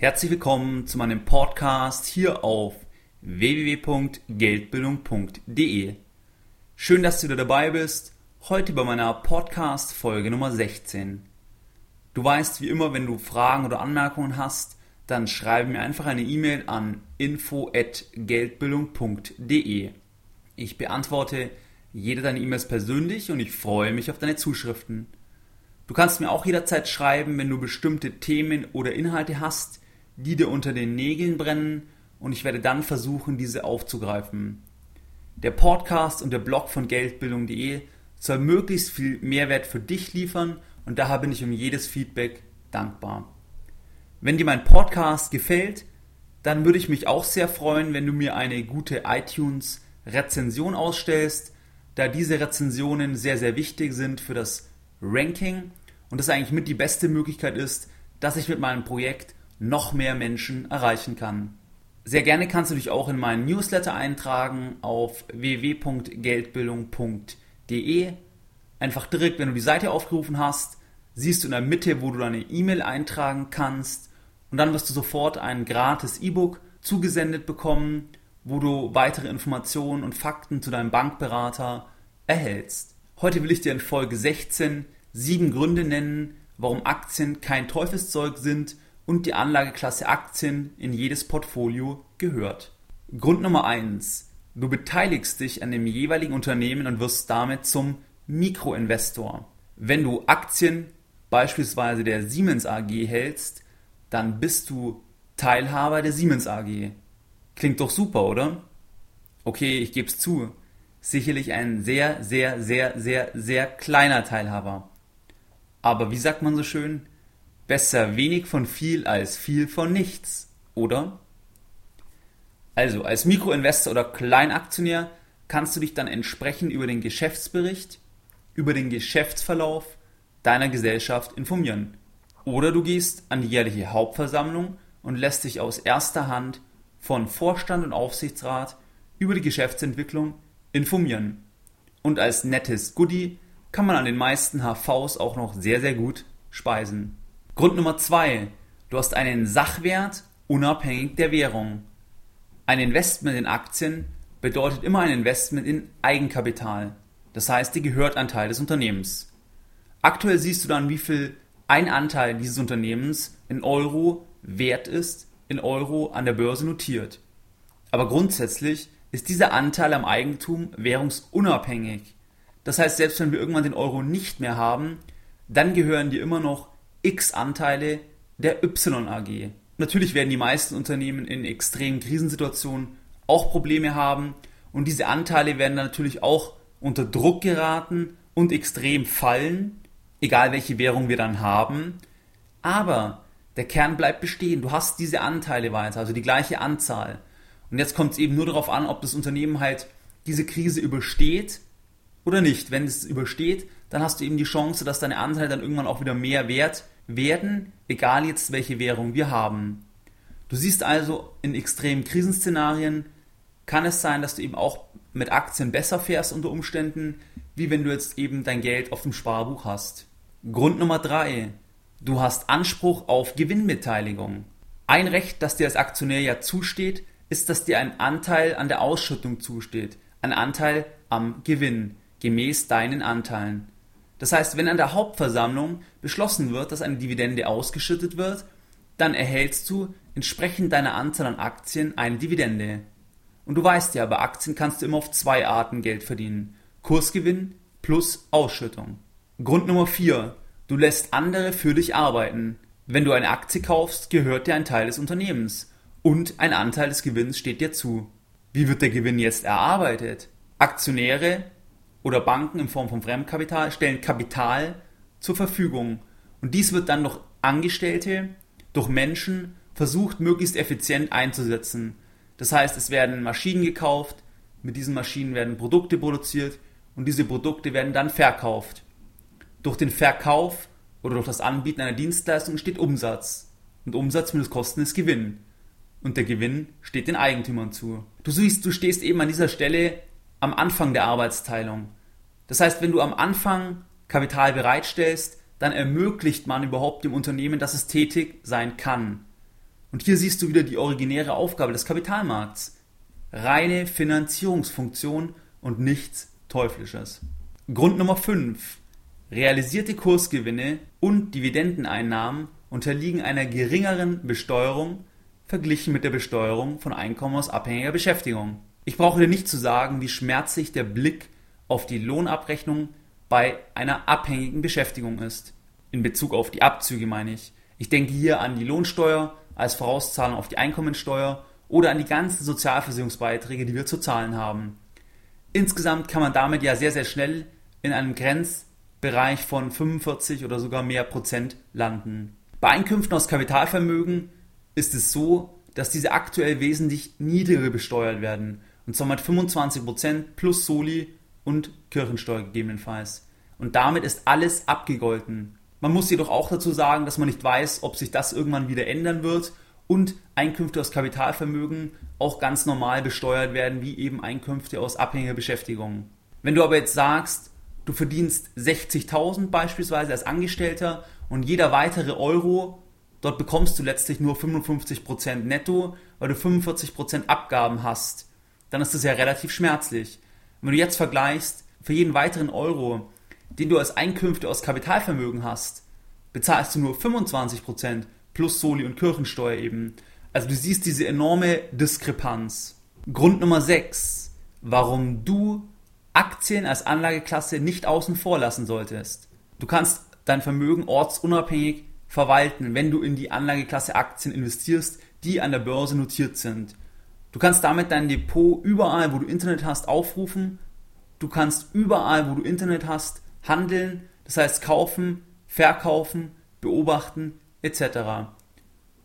Herzlich willkommen zu meinem Podcast hier auf www.geldbildung.de. Schön, dass du wieder dabei bist. Heute bei meiner Podcast Folge Nummer 16. Du weißt wie immer, wenn du Fragen oder Anmerkungen hast, dann schreibe mir einfach eine E-Mail an info@geldbildung.de. Ich beantworte jede deiner E-Mails persönlich und ich freue mich auf deine Zuschriften. Du kannst mir auch jederzeit schreiben, wenn du bestimmte Themen oder Inhalte hast, die dir unter den Nägeln brennen und ich werde dann versuchen, diese aufzugreifen. Der Podcast und der Blog von Geldbildung.de soll möglichst viel Mehrwert für dich liefern und daher bin ich um jedes Feedback dankbar. Wenn dir mein Podcast gefällt, dann würde ich mich auch sehr freuen, wenn du mir eine gute iTunes-Rezension ausstellst, da diese Rezensionen sehr, sehr wichtig sind für das Ranking und das eigentlich mit die beste Möglichkeit ist, dass ich mit meinem Projekt noch mehr Menschen erreichen kann. Sehr gerne kannst du dich auch in meinen Newsletter eintragen auf www.geldbildung.de. Einfach direkt, wenn du die Seite aufgerufen hast, siehst du in der Mitte, wo du deine E-Mail eintragen kannst und dann wirst du sofort ein gratis E-Book zugesendet bekommen, wo du weitere Informationen und Fakten zu deinem Bankberater erhältst. Heute will ich dir in Folge 16 sieben Gründe nennen, warum Aktien kein Teufelszeug sind und die Anlageklasse Aktien in jedes Portfolio gehört. Grund Nummer 1. Du beteiligst dich an dem jeweiligen Unternehmen und wirst damit zum Mikroinvestor. Wenn du Aktien beispielsweise der Siemens AG hältst, dann bist du Teilhaber der Siemens AG. Klingt doch super, oder? Okay, ich gebe es zu. Sicherlich ein sehr, sehr, sehr, sehr, sehr kleiner Teilhaber. Aber wie sagt man so schön? Besser wenig von viel als viel von nichts, oder? Also, als Mikroinvestor oder Kleinaktionär kannst du dich dann entsprechend über den Geschäftsbericht, über den Geschäftsverlauf deiner Gesellschaft informieren. Oder du gehst an die jährliche Hauptversammlung und lässt dich aus erster Hand von Vorstand und Aufsichtsrat über die Geschäftsentwicklung informieren. Und als nettes Goodie kann man an den meisten HVs auch noch sehr, sehr gut speisen. Grund Nummer zwei: Du hast einen Sachwert unabhängig der Währung. Ein Investment in Aktien bedeutet immer ein Investment in Eigenkapital. Das heißt, die gehört ein Teil des Unternehmens. Aktuell siehst du dann, wie viel ein Anteil dieses Unternehmens in Euro wert ist, in Euro an der Börse notiert. Aber grundsätzlich ist dieser Anteil am Eigentum währungsunabhängig. Das heißt, selbst wenn wir irgendwann den Euro nicht mehr haben, dann gehören dir immer noch X Anteile der Y AG. Natürlich werden die meisten Unternehmen in extremen Krisensituationen auch Probleme haben und diese Anteile werden dann natürlich auch unter Druck geraten und extrem fallen, egal welche Währung wir dann haben. Aber der Kern bleibt bestehen. Du hast diese Anteile weiter, also die gleiche Anzahl. Und jetzt kommt es eben nur darauf an, ob das Unternehmen halt diese Krise übersteht oder nicht. Wenn es übersteht, dann hast du eben die Chance, dass deine Anteile dann irgendwann auch wieder mehr wert werden, egal jetzt welche Währung wir haben. Du siehst also, in extremen Krisenszenarien kann es sein, dass du eben auch mit Aktien besser fährst unter Umständen, wie wenn du jetzt eben dein Geld auf dem Sparbuch hast. Grund Nummer drei: Du hast Anspruch auf Gewinnbeteiligung. Ein Recht, das dir als Aktionär ja zusteht, ist, dass dir ein Anteil an der Ausschüttung zusteht, ein Anteil am Gewinn, gemäß deinen Anteilen. Das heißt, wenn an der Hauptversammlung beschlossen wird, dass eine Dividende ausgeschüttet wird, dann erhältst du entsprechend deiner Anzahl an Aktien eine Dividende. Und du weißt ja, bei Aktien kannst du immer auf zwei Arten Geld verdienen. Kursgewinn plus Ausschüttung. Grund Nummer 4. Du lässt andere für dich arbeiten. Wenn du eine Aktie kaufst, gehört dir ein Teil des Unternehmens. Und ein Anteil des Gewinns steht dir zu. Wie wird der Gewinn jetzt erarbeitet? Aktionäre oder Banken in Form von Fremdkapital stellen Kapital zur Verfügung. Und dies wird dann durch Angestellte, durch Menschen versucht, möglichst effizient einzusetzen. Das heißt, es werden Maschinen gekauft, mit diesen Maschinen werden Produkte produziert und diese Produkte werden dann verkauft. Durch den Verkauf oder durch das Anbieten einer Dienstleistung steht Umsatz. Und Umsatz minus Kosten ist Gewinn. Und der Gewinn steht den Eigentümern zu. Du siehst, du stehst eben an dieser Stelle am Anfang der Arbeitsteilung. Das heißt, wenn du am Anfang Kapital bereitstellst, dann ermöglicht man überhaupt dem Unternehmen, dass es tätig sein kann. Und hier siehst du wieder die originäre Aufgabe des Kapitalmarkts. Reine Finanzierungsfunktion und nichts Teuflisches. Grund Nummer 5. Realisierte Kursgewinne und Dividendeneinnahmen unterliegen einer geringeren Besteuerung verglichen mit der Besteuerung von Einkommen aus abhängiger Beschäftigung. Ich brauche dir nicht zu sagen, wie schmerzlich der Blick auf die Lohnabrechnung bei einer abhängigen Beschäftigung ist. In Bezug auf die Abzüge meine ich. Ich denke hier an die Lohnsteuer als Vorauszahlung auf die Einkommensteuer oder an die ganzen Sozialversicherungsbeiträge, die wir zu zahlen haben. Insgesamt kann man damit ja sehr, sehr schnell in einem Grenzbereich von 45 oder sogar mehr Prozent landen. Bei Einkünften aus Kapitalvermögen ist es so, dass diese aktuell wesentlich niedriger besteuert werden. Und zwar mit 25 Prozent plus Soli und Kirchensteuer gegebenenfalls. Und damit ist alles abgegolten. Man muss jedoch auch dazu sagen, dass man nicht weiß, ob sich das irgendwann wieder ändern wird und Einkünfte aus Kapitalvermögen auch ganz normal besteuert werden, wie eben Einkünfte aus abhängiger Beschäftigung. Wenn du aber jetzt sagst, du verdienst 60.000 beispielsweise als Angestellter und jeder weitere Euro, dort bekommst du letztlich nur 55% netto, weil du 45% Abgaben hast, dann ist das ja relativ schmerzlich. wenn du jetzt vergleichst, für jeden weiteren Euro, den du als Einkünfte aus Kapitalvermögen hast, bezahlst du nur 25% plus Soli und Kirchensteuer eben. Also du siehst diese enorme Diskrepanz. Grund Nummer 6, warum du Aktien als Anlageklasse nicht außen vor lassen solltest. Du kannst dein Vermögen ortsunabhängig verwalten, wenn du in die Anlageklasse Aktien investierst, die an der Börse notiert sind. Du kannst damit dein Depot überall, wo du Internet hast, aufrufen. Du kannst überall, wo du Internet hast, handeln, das heißt kaufen, verkaufen, beobachten etc.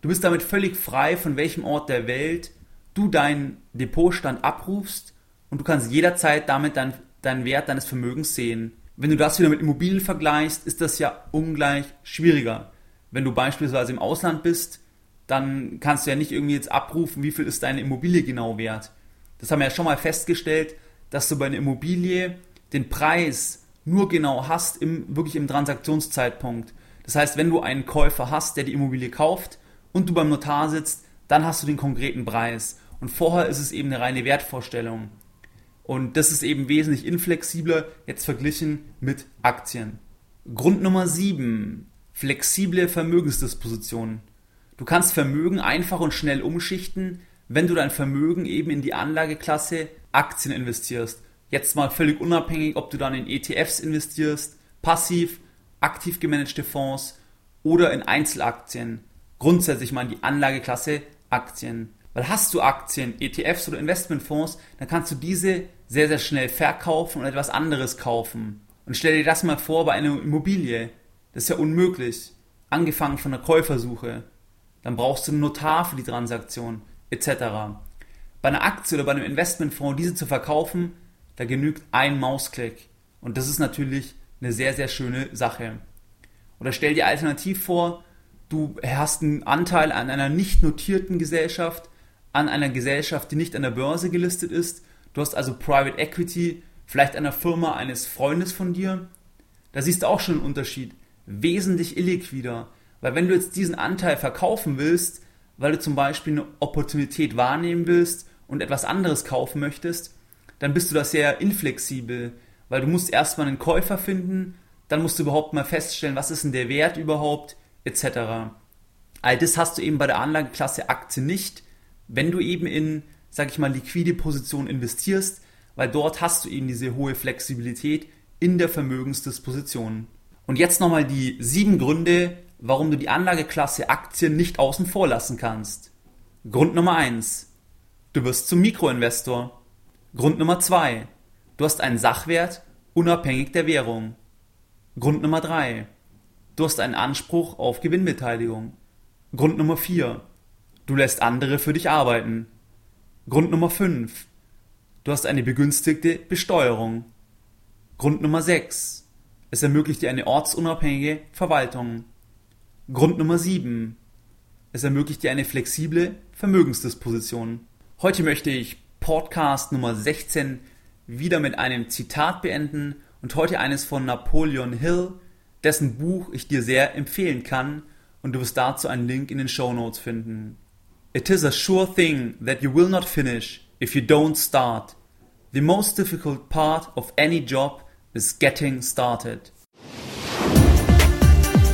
Du bist damit völlig frei, von welchem Ort der Welt du deinen Depotstand abrufst und du kannst jederzeit damit deinen, Wert deines Vermögens sehen. Wenn du das wieder mit Immobilien vergleichst, ist das ja ungleich schwieriger. Wenn du beispielsweise im Ausland bist, dann kannst du ja nicht irgendwie jetzt abrufen, wie viel ist deine Immobilie genau wert. Das haben wir ja schon mal festgestellt, dass du bei einer Immobilie den Preis nur genau hast, im, wirklich im Transaktionszeitpunkt. Das heißt, wenn du einen Käufer hast, der die Immobilie kauft und du beim Notar sitzt, dann hast du den konkreten Preis. Und vorher ist es eben eine reine Wertvorstellung. Und das ist eben wesentlich inflexibler jetzt verglichen mit Aktien. Grund Nummer 7. Flexible Vermögensdisposition. Du kannst Vermögen einfach und schnell umschichten, wenn du dein Vermögen eben in die Anlageklasse Aktien investierst. Jetzt mal völlig unabhängig, ob du dann in ETFs investierst, passiv aktiv gemanagte Fonds oder in Einzelaktien. Grundsätzlich mal in die Anlageklasse Aktien. Weil hast du Aktien, ETFs oder Investmentfonds, dann kannst du diese sehr, sehr schnell verkaufen und etwas anderes kaufen. Und stell dir das mal vor bei einer Immobilie. Das ist ja unmöglich. Angefangen von der Käufersuche. Dann brauchst du einen Notar für die Transaktion, etc. Bei einer Aktie oder bei einem Investmentfonds diese zu verkaufen, da genügt ein Mausklick. Und das ist natürlich eine sehr, sehr schöne Sache. Oder stell dir alternativ vor, du hast einen Anteil an einer nicht notierten Gesellschaft, an einer Gesellschaft, die nicht an der Börse gelistet ist. Du hast also Private Equity, vielleicht einer Firma eines Freundes von dir. Da siehst du auch schon einen Unterschied. Wesentlich illiquider. Weil wenn du jetzt diesen Anteil verkaufen willst, weil du zum Beispiel eine Opportunität wahrnehmen willst und etwas anderes kaufen möchtest, dann bist du da sehr inflexibel weil du musst erstmal einen Käufer finden, dann musst du überhaupt mal feststellen, was ist denn der Wert überhaupt, etc. All das hast du eben bei der Anlageklasse Aktie nicht, wenn du eben in, sag ich mal, liquide Positionen investierst, weil dort hast du eben diese hohe Flexibilität in der Vermögensdisposition. Und jetzt nochmal die sieben Gründe, warum du die Anlageklasse Aktien nicht außen vor lassen kannst. Grund Nummer eins: Du wirst zum Mikroinvestor. Grund Nummer zwei: Du hast einen Sachwert unabhängig der Währung. Grund Nummer 3. Du hast einen Anspruch auf Gewinnbeteiligung. Grund Nummer 4. Du lässt andere für dich arbeiten. Grund Nummer 5. Du hast eine begünstigte Besteuerung. Grund Nummer 6. Es ermöglicht dir eine ortsunabhängige Verwaltung. Grund Nummer 7. Es ermöglicht dir eine flexible Vermögensdisposition. Heute möchte ich Podcast Nummer 16 wieder mit einem Zitat beenden und heute eines von Napoleon Hill, dessen Buch ich dir sehr empfehlen kann und du wirst dazu einen Link in den Show Notes finden. It is a sure thing that you will not finish if you don't start. The most difficult part of any job is getting started.